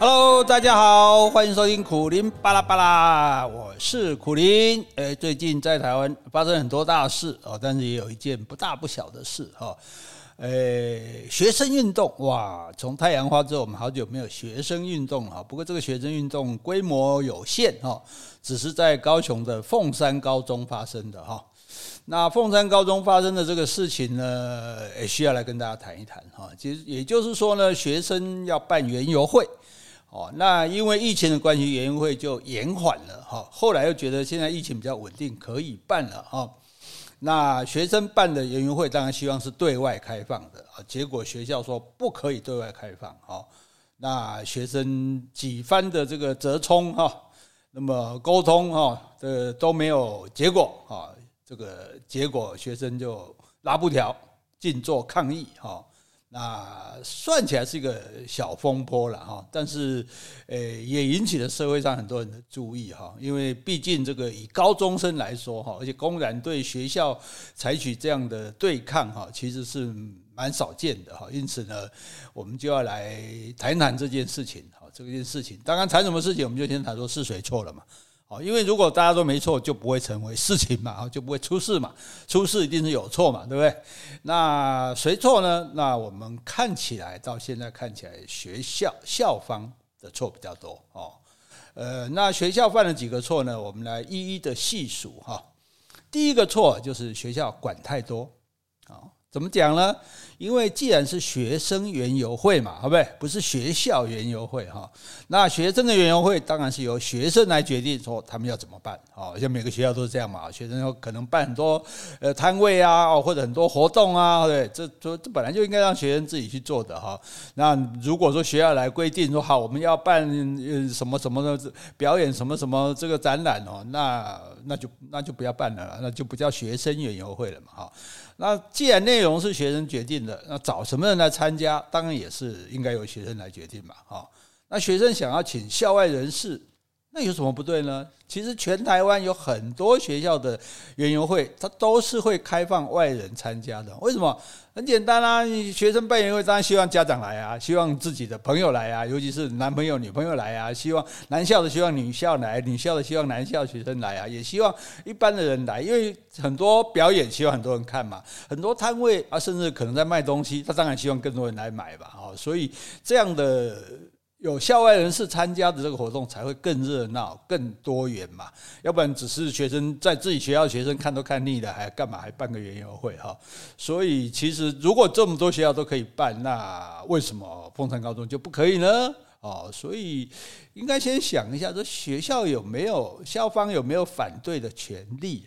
Hello，大家好，欢迎收听苦苓巴拉巴拉，我是苦苓。诶，最近在台湾发生很多大事哦，但是也有一件不大不小的事哈。诶，学生运动哇，从太阳花之后，我们好久没有学生运动了。不过这个学生运动规模有限哈，只是在高雄的凤山高中发生的哈。那凤山高中发生的这个事情呢，也需要来跟大家谈一谈哈。其实也就是说呢，学生要办园游会。哦，那因为疫情的关系，园游会就延缓了哈。后来又觉得现在疫情比较稳定，可以办了哈。那学生办的园游会当然希望是对外开放的啊，结果学校说不可以对外开放哈。那学生几番的这个折冲哈，那么沟通哈的都没有结果哈。这个结果学生就拉布条静坐抗议哈。那算起来是一个小风波了哈，但是，呃，也引起了社会上很多人的注意哈，因为毕竟这个以高中生来说哈，而且公然对学校采取这样的对抗哈，其实是蛮少见的哈，因此呢，我们就要来谈谈这件事情哈，这件事情，当然谈什么事情，我们就先谈说是谁错了嘛。哦，因为如果大家都没错，就不会成为事情嘛，就不会出事嘛。出事一定是有错嘛，对不对？那谁错呢？那我们看起来到现在看起来，学校校方的错比较多哦。呃，那学校犯了几个错呢？我们来一一的细数哈。第一个错就是学校管太多啊。怎么讲呢？因为既然是学生园游会嘛，好不对？不是学校园游会哈。那学生的园游会当然是由学生来决定说他们要怎么办。好像每个学校都是这样嘛。学生要可能办很多呃摊位啊，或者很多活动啊，对，这这这本来就应该让学生自己去做的哈。那如果说学校来规定说好，我们要办什么什么的表演，什么什么这个展览哦，那那就那就不要办了，那就不叫学生园游会了嘛哈。那既然内容是学生决定的，那找什么人来参加，当然也是应该由学生来决定嘛，哈。那学生想要请校外人士，那有什么不对呢？其实全台湾有很多学校的园游会，它都是会开放外人参加的。为什么？很简单啊，学生办园游会当然希望家长来啊，希望自己的朋友来啊，尤其是男朋友、女朋友来啊，希望男校的希望女校来，女校的希望男校学生来啊，也希望一般的人来，因为很多表演希望很多人看嘛，很多摊位啊，甚至可能在卖东西，他当然希望更多人来买吧，哦，所以这样的。有校外人士参加的这个活动才会更热闹、更多元嘛，要不然只是学生在自己学校学生看都看腻了，还干嘛还办个园游会哈？所以其实如果这么多学校都可以办，那为什么凤山高中就不可以呢？哦，所以应该先想一下，这学校有没有校方有没有反对的权利？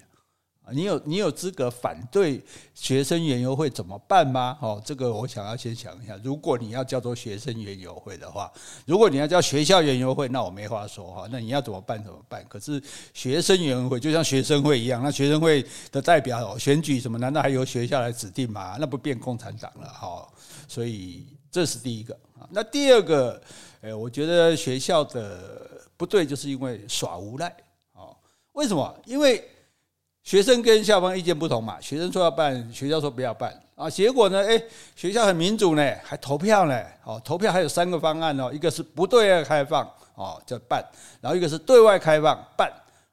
你有你有资格反对学生园游会怎么办吗？哦，这个我想要先想一下。如果你要叫做学生园游会的话，如果你要叫学校园游会，那我没话说哈。那你要怎么办？怎么办？可是学生园会就像学生会一样，那学生会的代表选举什么？难道还由学校来指定吗？那不变共产党了哈。所以这是第一个。那第二个，诶，我觉得学校的不对，就是因为耍无赖。哦，为什么？因为。学生跟校方意见不同嘛，学生说要办，学校说不要办啊。结果呢，诶，学校很民主呢，还投票呢。哦，投票还有三个方案哦，一个是不对外开放哦，叫办；然后一个是对外开放办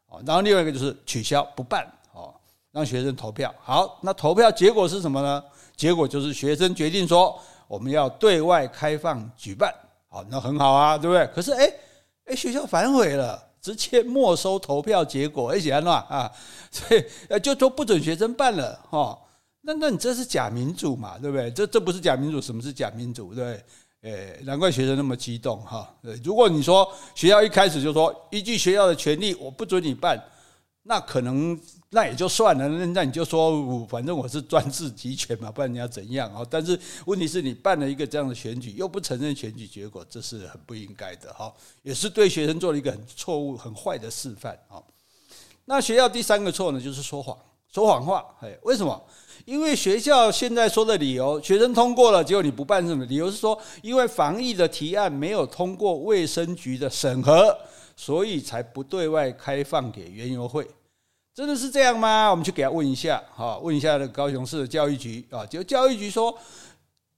哦，然后另外一个就是取消不办哦，让学生投票。好，那投票结果是什么呢？结果就是学生决定说我们要对外开放举办。好，那很好啊，对不对？可是诶，诶，学校反悔了。直接没收投票结果，而且乱啊，所以呃，就都不准学生办了哈。那那你这是假民主嘛，对不对？这这不是假民主，什么是假民主？对不对？诶，难怪学生那么激动哈。如果你说学校一开始就说依据学校的权利，我不准你办。那可能那也就算了，那那你就说，反正我是专制集权嘛，不然你要怎样啊？但是问题是你办了一个这样的选举，又不承认选举结果，这是很不应该的哈，也是对学生做了一个很错误、很坏的示范啊。那学校第三个错呢，就是说谎，说谎话。哎，为什么？因为学校现在说的理由，学生通过了，结果你不办什么？理由是说，因为防疫的提案没有通过卫生局的审核。所以才不对外开放给园游会，真的是这样吗？我们去给他问一下，哈，问一下那个高雄市的教育局啊，就教育局说，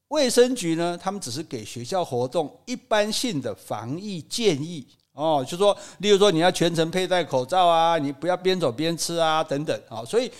卫生局呢，他们只是给学校活动一般性的防疫建议哦，就说，例如说你要全程佩戴口罩啊，你不要边走边吃啊，等等啊，所以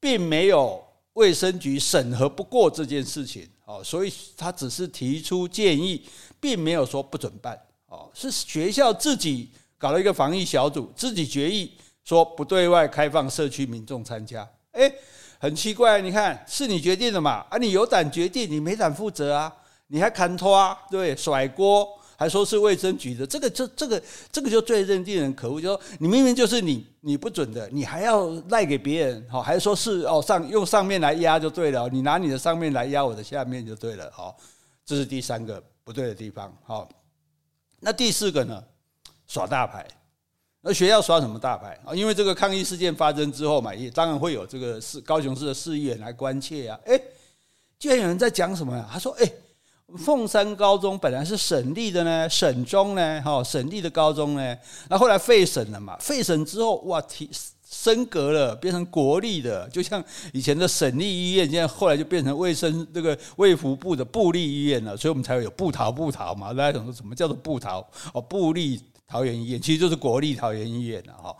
并没有卫生局审核不过这件事情哦，所以他只是提出建议，并没有说不准办哦，是学校自己搞了一个防疫小组，自己决议说不对外开放社区民众参加，诶很奇怪，你看是你决定的嘛？啊，你有胆决定，你没胆负责啊？你还牵拖，对，甩锅，还说是卫生局的，这个就这个这个就最认定人可恶。就说你明明就是你你不准的，你还要赖给别人，好，还说是哦上用上面来压就对了，你拿你的上面来压我的下面就对了，好，这是第三个不对的地方。好，那第四个呢？耍大牌。那学校耍什么大牌啊？因为这个抗议事件发生之后嘛，也当然会有这个市高雄市的市议员来关切啊。诶，居然有人在讲什么呀？他说：“诶，凤山高中本来是省立的呢，省中呢，哈，省立的高中呢，那后来废省了嘛，废省之后哇，提升格了，变成国立的，就像以前的省立医院，现在后来就变成卫生这个卫福部的部立医院了，所以我们才会有部桃部桃嘛。大家想说什么叫做部桃？哦，部立。”桃园医院其实就是国立桃园医院了哈，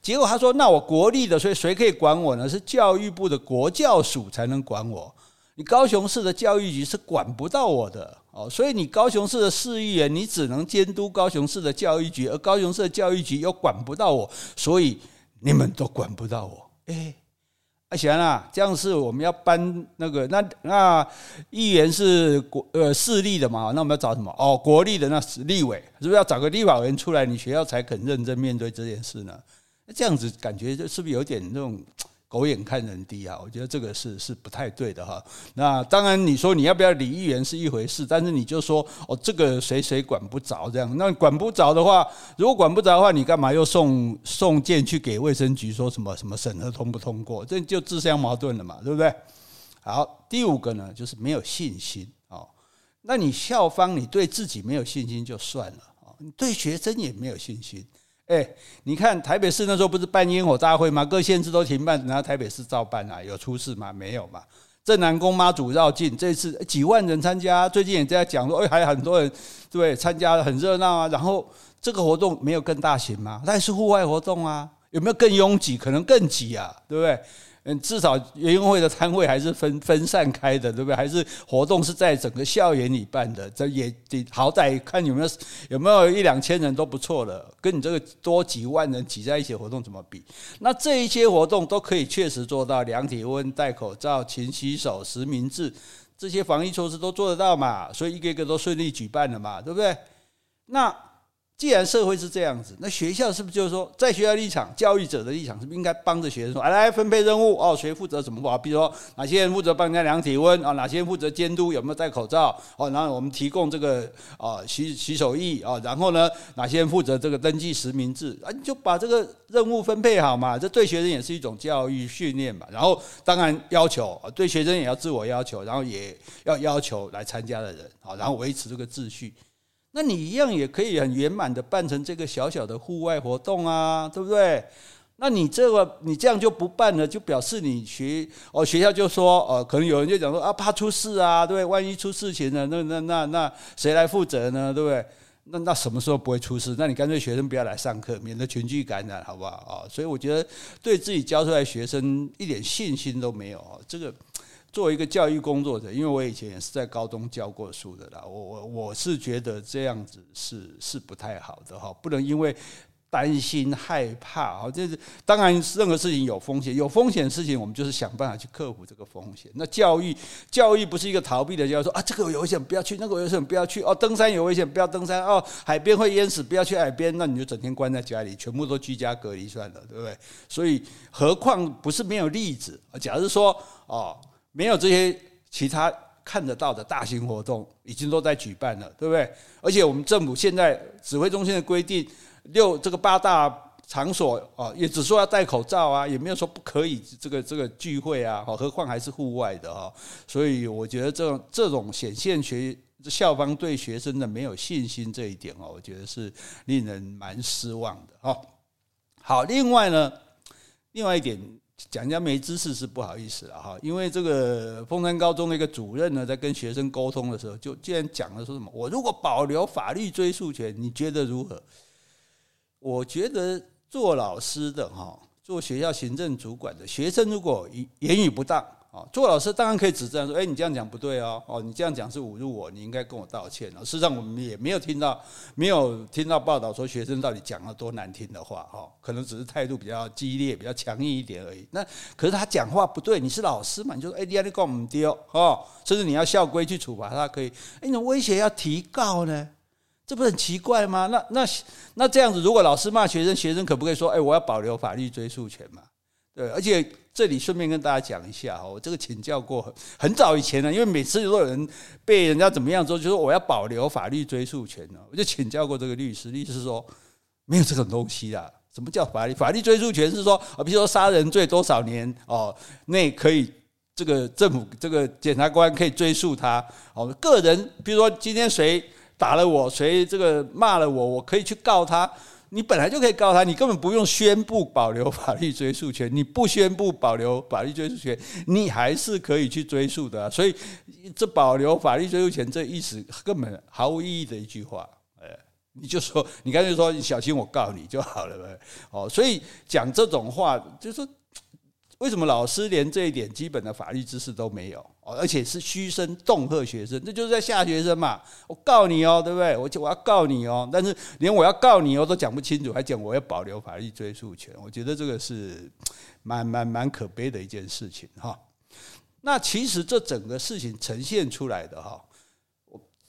结果他说：“那我国立的，所以谁可以管我呢？是教育部的国教署才能管我。你高雄市的教育局是管不到我的哦，所以你高雄市的市议员，你只能监督高雄市的教育局，而高雄市的教育局又管不到我，所以你们都管不到我。诶。啊，行啊，这样是我们要搬那个那那议员是国呃市立的嘛？那我们要找什么？哦，国立的那立委是不是要找个立法委员出来？你学校才肯认真面对这件事呢？那这样子感觉就是不是有点那种？狗眼看人低啊，我觉得这个是是不太对的哈。那当然，你说你要不要理议员是一回事，但是你就说哦，这个谁谁管不着这样，那管不着的话，如果管不着的话，你干嘛又送送件去给卫生局说什么什么审核通不通过？这就自相矛盾了嘛，对不对？好，第五个呢，就是没有信心哦。那你校方你对自己没有信心就算了啊，你对学生也没有信心。哎，你看台北市那时候不是办烟火大会吗？各县市都停办，然后台北市照办啊？有出事吗？没有嘛。镇南宫妈祖绕境，这次几万人参加，最近也在讲说，哎，还有很多人对参加很热闹啊。然后这个活动没有更大型吗？但是户外活动啊，有没有更拥挤？可能更挤啊，对不对？嗯，至少园游会的摊位还是分分散开的，对不对？还是活动是在整个校园里办的，这也得好歹看有没有有没有一两千人都不错了，跟你这个多几万人挤在一起活动怎么比？那这一些活动都可以确实做到量体温、戴口罩、勤洗手、实名制，这些防疫措施都做得到嘛？所以一个一个都顺利举办了嘛，对不对？那。既然社会是这样子，那学校是不是就是说，在学校立场、教育者的立场，是不是应该帮着学生说，来来分配任务哦？谁负责怎么做？比如说哪些人负责帮人家量体温啊？哪些人负责监督有没有戴口罩？哦，然后我们提供这个啊洗洗手液啊，然后呢，哪些人负责这个登记实名制啊？你就把这个任务分配好嘛，这对学生也是一种教育训练嘛。然后当然要求对学生也要自我要求，然后也要要求来参加的人啊，然后维持这个秩序。那你一样也可以很圆满的办成这个小小的户外活动啊，对不对？那你这个你这样就不办了，就表示你学哦学校就说哦，可能有人就讲说啊，怕出事啊，对不对？万一出事情了，那那那那谁来负责呢？对不对？那那什么时候不会出事？那你干脆学生不要来上课，免得群聚感染，好不好啊？所以我觉得对自己教出来学生一点信心都没有啊，这个。作为一个教育工作者，因为我以前也是在高中教过书的啦，我我我是觉得这样子是是不太好的哈，不能因为担心害怕哈，这是当然任何事情有风险，有风险的事情我们就是想办法去克服这个风险。那教育教育不是一个逃避的，就要说啊这个有危险不要去，那个有危险不要去哦，登山有危险不要登山哦，海边会淹死不要去海边，那你就整天关在家里，全部都居家隔离算了，对不对？所以何况不是没有例子，假如说哦。没有这些其他看得到的大型活动，已经都在举办了，对不对？而且我们政府现在指挥中心的规定，六这个八大场所啊，也只说要戴口罩啊，也没有说不可以这个这个聚会啊，何况还是户外的啊。所以我觉得这种这种显现学校方对学生的没有信心这一点哦，我觉得是令人蛮失望的哈。好，另外呢，另外一点。讲人家没知识是不好意思了哈，因为这个凤山高中的一个主任呢，在跟学生沟通的时候，就竟然讲了说什么：我如果保留法律追诉权，你觉得如何？我觉得做老师的哈，做学校行政主管的学生，如果言语不当。啊做老师当然可以指正说，哎，你这样讲不对哦，哦，你这样讲是侮辱我，你应该跟我道歉哦。事实上，我们也没有听到，没有听到报道说学生到底讲了多难听的话，哈，可能只是态度比较激烈、比较强硬一点而已。那可是他讲话不对，你是老师嘛？你就说，哎，你要你告我们丢哦，甚至你要校规去处罚他，可以。哎，你威胁要提告呢，这不是很奇怪吗？那那那这样子，如果老师骂学生，学生可不可以说，哎，我要保留法律追诉权嘛？对，而且这里顺便跟大家讲一下哈，我这个请教过很早以前了，因为每次都有人被人家怎么样之后，就说我要保留法律追诉权呢，我就请教过这个律师，律师说没有这种东西啦。什么叫法律？法律追诉权是说啊，比如说杀人罪多少年哦，那可以这个政府这个检察官可以追诉他哦。个人比如说今天谁打了我，谁这个骂了我，我可以去告他。你本来就可以告他，你根本不用宣布保留法律追诉权。你不宣布保留法律追诉权，你还是可以去追诉的。所以，这保留法律追诉权这意思根本毫无意义的一句话。哎，你就说，你干脆说，你小心我告你就好了呗。哦，所以讲这种话，就是。为什么老师连这一点基本的法律知识都没有？而且是嘘声恫吓学生，这就是在吓学生嘛！我告你哦，对不对？我我要告你哦，但是连我要告你哦都讲不清楚，还讲我要保留法律追诉权，我觉得这个是蛮蛮蛮可悲的一件事情哈。那其实这整个事情呈现出来的哈，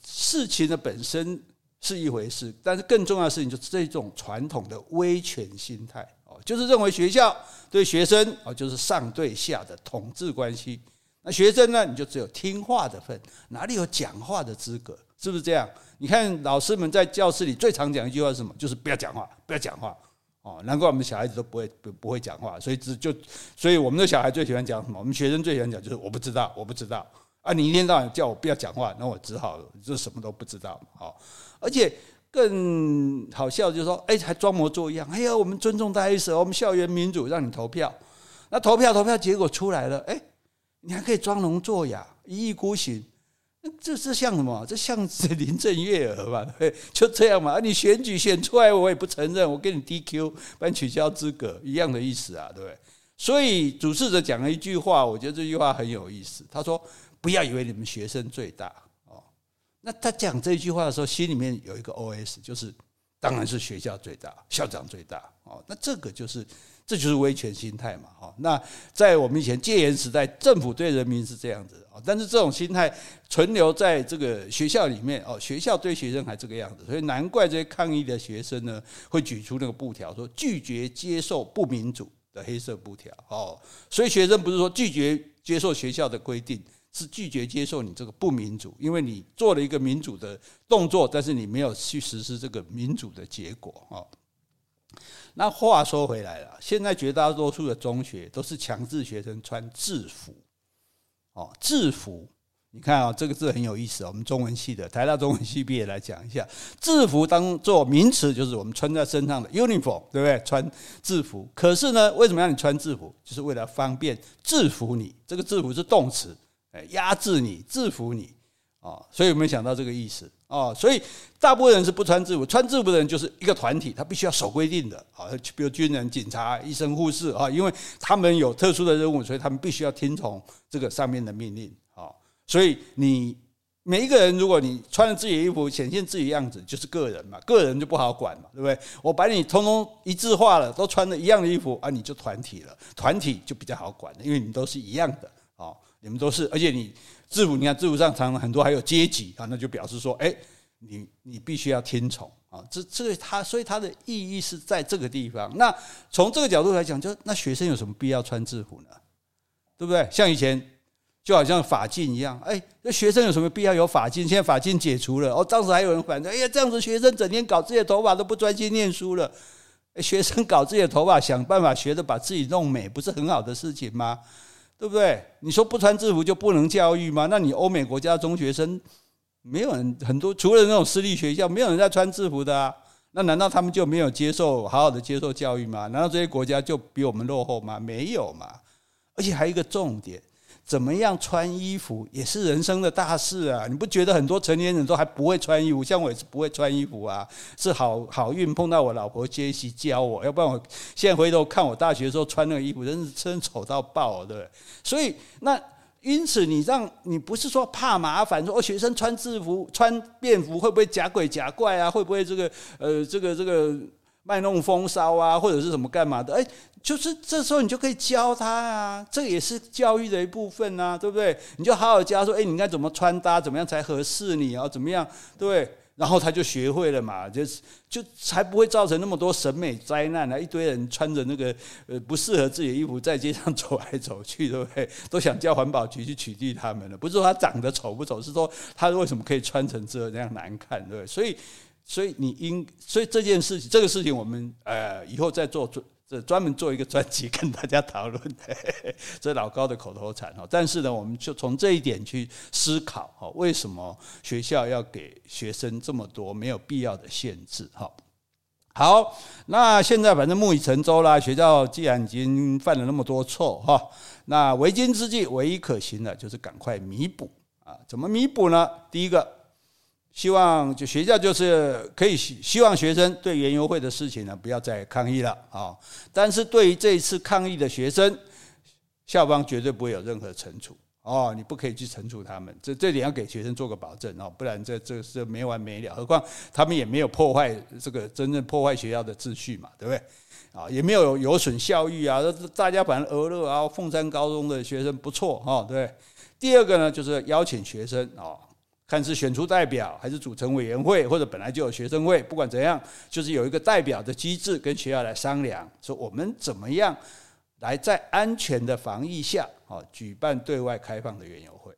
事情的本身是一回事，但是更重要的事情就是这种传统的威权心态。就是认为学校对学生啊，就是上对下的统治关系。那学生呢，你就只有听话的份，哪里有讲话的资格？是不是这样？你看老师们在教室里最常讲一句话是什么？就是不要讲话，不要讲话。哦，难怪我们小孩子都不会不不会讲话。所以只就，所以我们的小孩最喜欢讲什么？我们学生最喜欢讲就是我不知道，我不知道啊！你一天到晚叫我不要讲话，那我只好就什么都不知道。好，而且。更好笑就是说，哎，还装模作样。哎呀，我们尊重大家意思，我们校园民主，让你投票。那投票投票结果出来了，哎，你还可以装聋作哑，一意孤行。那这这像什么？这像是林郑月娥吧？对，就这样嘛。你选举选出来，我也不承认，我给你 DQ，把你取消资格，一样的意思啊，对不对？所以主事者讲了一句话，我觉得这句话很有意思。他说：“不要以为你们学生最大。”那他讲这句话的时候，心里面有一个 OS，就是当然是学校最大，校长最大哦。那这个就是，这就是威权心态嘛。哦，那在我们以前戒严时代，政府对人民是这样子哦，但是这种心态存留在这个学校里面哦，学校对学生还这个样子，所以难怪这些抗议的学生呢，会举出那个布条，说拒绝接受不民主的黑色布条哦。所以学生不是说拒绝接受学校的规定。是拒绝接受你这个不民主，因为你做了一个民主的动作，但是你没有去实施这个民主的结果啊。那话说回来了，现在绝大多数的中学都是强制学生穿制服，哦，制服，你看啊，这个字很有意思。我们中文系的台大中文系毕业来讲一下，制服当做名词就是我们穿在身上的 uniform，对不对？穿制服。可是呢，为什么要你穿制服？就是为了方便制服你。这个制服是动词。哎，压制你，制服你，啊，所以有没有想到这个意思啊？所以大部分人是不穿制服，穿制服的人就是一个团体，他必须要守规定的啊，比如军人、警察、医生、护士啊，因为他们有特殊的任务，所以他们必须要听从这个上面的命令啊。所以你每一个人，如果你穿着自己的衣服，显现自己的样子，就是个人嘛，个人就不好管嘛，对不对？我把你通通一致化了，都穿着一样的衣服啊，你就团体了，团体就比较好管了，因为你都是一样的。你们都是，而且你制服，你看制服上常常很多还有阶级啊，那就表示说，哎，你你必须要听从啊。这这个它，所以它的意义是在这个地方。那从这个角度来讲，就那学生有什么必要穿制服呢？对不对？像以前就好像发禁一样，哎，那学生有什么必要有发禁？现在发禁解除了，哦，当时还有人反对，哎呀，这样子学生整天搞自己的头发都不专心念书了。学生搞自己的头发，想办法学着把自己弄美，不是很好的事情吗？对不对？你说不穿制服就不能教育吗？那你欧美国家中学生没有人很多，除了那种私立学校，没有人在穿制服的啊。那难道他们就没有接受好好的接受教育吗？难道这些国家就比我们落后吗？没有嘛！而且还有一个重点。怎么样穿衣服也是人生的大事啊！你不觉得很多成年人都还不会穿衣服？像我也是不会穿衣服啊，是好好运碰到我老婆杰西教我，要不然我现在回头看我大学的时候穿那个衣服，真是真丑到爆，对不对？所以那因此你让你不是说怕麻烦，说哦学生穿制服穿便服会不会假鬼假怪啊？会不会这个呃这个这个卖弄风骚啊？或者是什么干嘛的？诶就是这时候你就可以教他啊，这也是教育的一部分啊，对不对？你就好好教说，哎，你应该怎么穿搭，怎么样才合适你啊？怎么样，对不对？然后他就学会了嘛，就是就才不会造成那么多审美灾难啊！一堆人穿着那个呃不适合自己的衣服在街上走来走去，对不对？都想叫环保局去取缔他们了。不是说他长得丑不丑，是说他为什么可以穿成这样难看，对不对？所以，所以你应，所以这件事情，这个事情我们呃以后再做做。这专门做一个专辑跟大家讨论，这老高的口头禅哈。但是呢，我们就从这一点去思考哈，为什么学校要给学生这么多没有必要的限制哈？好，那现在反正木已成舟啦，学校既然已经犯了那么多错哈，那为今之计，唯一可行的就是赶快弥补啊。怎么弥补呢？第一个。希望就学校就是可以希希望学生对园游会的事情呢，不要再抗议了啊！但是对于这一次抗议的学生，校方绝对不会有任何惩处哦，你不可以去惩处他们，这这点要给学生做个保证哦，不然这这是没完没了。何况他们也没有破坏这个真正破坏学校的秩序嘛，对不对？啊，也没有有损校誉啊，大家反正俄乐啊，凤山高中的学生不错哈，对。第二个呢，就是邀请学生啊。看是选出代表，还是组成委员会，或者本来就有学生会，不管怎样，就是有一个代表的机制，跟学校来商量，说我们怎么样来在安全的防疫下，哦，举办对外开放的园游会。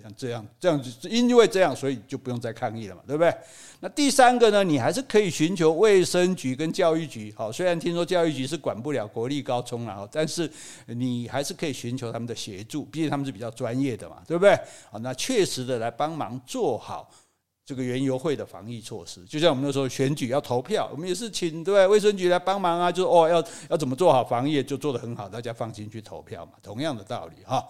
像这样，这样子，因为这样，所以就不用再抗议了嘛，对不对？那第三个呢，你还是可以寻求卫生局跟教育局。好，虽然听说教育局是管不了国立高中了，但是你还是可以寻求他们的协助，毕竟他们是比较专业的嘛，对不对？好，那确实的来帮忙做好。这个园游会的防疫措施，就像我们那时候选举要投票，我们也是请对卫生局来帮忙啊，就是哦要要怎么做好防疫，就做得很好，大家放心去投票嘛，同样的道理哈。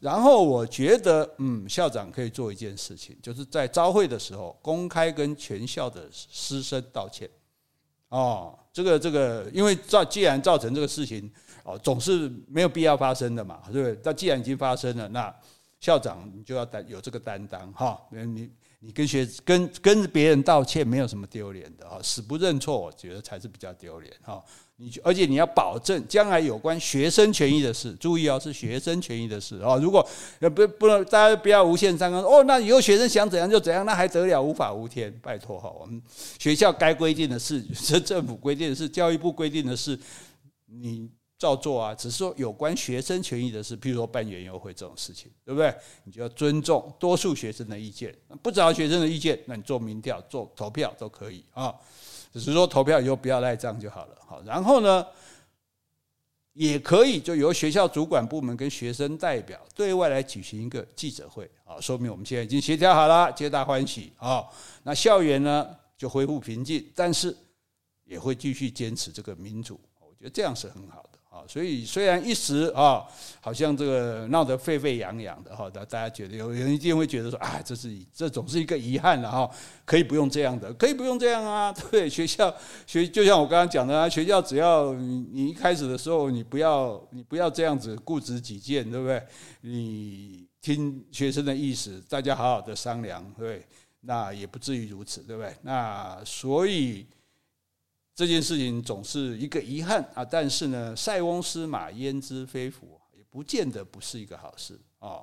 然后我觉得，嗯，校长可以做一件事情，就是在招会的时候公开跟全校的师生道歉。哦，这个这个，因为造既然造成这个事情哦，总是没有必要发生的嘛，对不对？那既然已经发生了，那校长你就要担有这个担当哈，你。你跟学跟跟别人道歉没有什么丢脸的哈，死不认错，我觉得才是比较丢脸哈。你而且你要保证将来有关学生权益的事，注意哦，是学生权益的事啊。如果不不能，大家不要无限上纲哦，那以后学生想怎样就怎样，那还得了？无法无天，拜托哈。我们学校该规定的事，是政府规定的事，教育部规定的事，你。照做啊，只是说有关学生权益的事，譬如说办园游会这种事情，对不对？你就要尊重多数学生的意见，不找学生的意见，那你做民调、做投票都可以啊。只是说投票以后不要赖账就好了。好，然后呢，也可以就由学校主管部门跟学生代表对外来举行一个记者会啊，说明我们现在已经协调好了，皆大欢喜啊。那校园呢就恢复平静，但是也会继续坚持这个民主，我觉得这样是很好的。所以虽然一时啊，好像这个闹得沸沸扬扬的哈，大大家觉得有人一定会觉得说，啊，这是这总是一个遗憾了哈，可以不用这样的，可以不用这样啊，对，学校学就像我刚刚讲的啊，学校只要你一开始的时候，你不要你不要这样子固执己见，对不对？你听学生的意思，大家好好的商量，对，那也不至于如此，对不对？那所以。这件事情总是一个遗憾啊，但是呢，塞翁失马焉知非福，也不见得不是一个好事啊。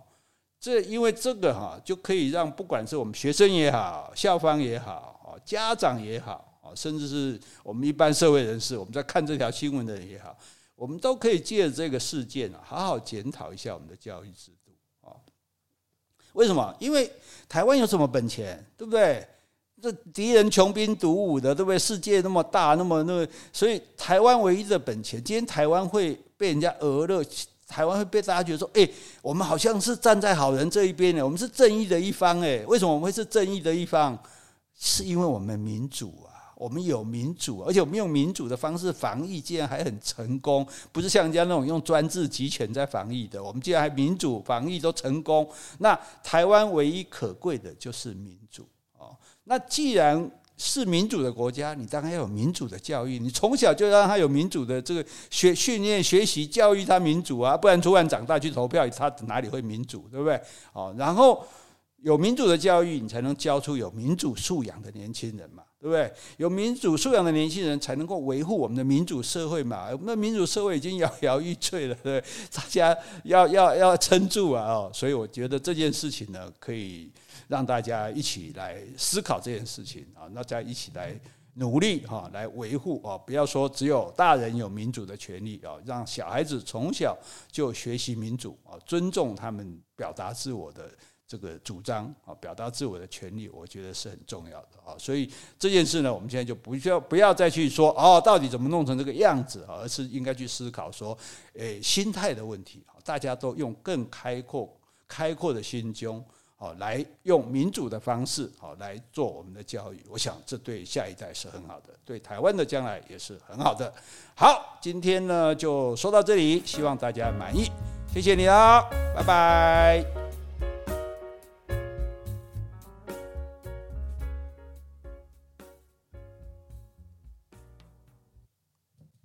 这因为这个哈，就可以让不管是我们学生也好，校方也好啊，家长也好啊，甚至是我们一般社会人士，我们在看这条新闻的人也好，我们都可以借着这个事件啊，好好检讨一下我们的教育制度啊。为什么？因为台湾有什么本钱，对不对？这敌人穷兵黩武的，对不对？世界那么大，那么那个，所以台湾唯一的本钱，今天台湾会被人家讹了，台湾会被大家觉得说，哎，我们好像是站在好人这一边呢，我们是正义的一方，哎，为什么我们会是正义的一方？是因为我们民主啊，我们有民主，而且我们用民主的方式防疫，竟然还很成功，不是像人家那种用专制集权在防疫的。我们既然还民主防疫都成功，那台湾唯一可贵的就是民主哦。那既然是民主的国家，你当然要有民主的教育，你从小就让他有民主的这个学训练、学习、教育他民主啊，不然突然长大去投票，他哪里会民主，对不对？哦，然后。有民主的教育，你才能教出有民主素养的年轻人嘛，对不对？有民主素养的年轻人，才能够维护我们的民主社会嘛。我们的民主社会已经摇摇欲坠了，对不对？大家要要要撑住啊！哦，所以我觉得这件事情呢，可以让大家一起来思考这件事情啊，大家一起来努力哈，来维护啊。不要说只有大人有民主的权利啊，让小孩子从小就学习民主啊，尊重他们表达自我的。这个主张啊，表达自我的权利，我觉得是很重要的啊。所以这件事呢，我们现在就不需要不要再去说哦，到底怎么弄成这个样子，而是应该去思考说，诶，心态的问题啊。大家都用更开阔、开阔的心胸哦，来用民主的方式哦来做我们的教育。我想这对下一代是很好的，对台湾的将来也是很好的。好，今天呢就说到这里，希望大家满意，谢谢你啊，拜拜。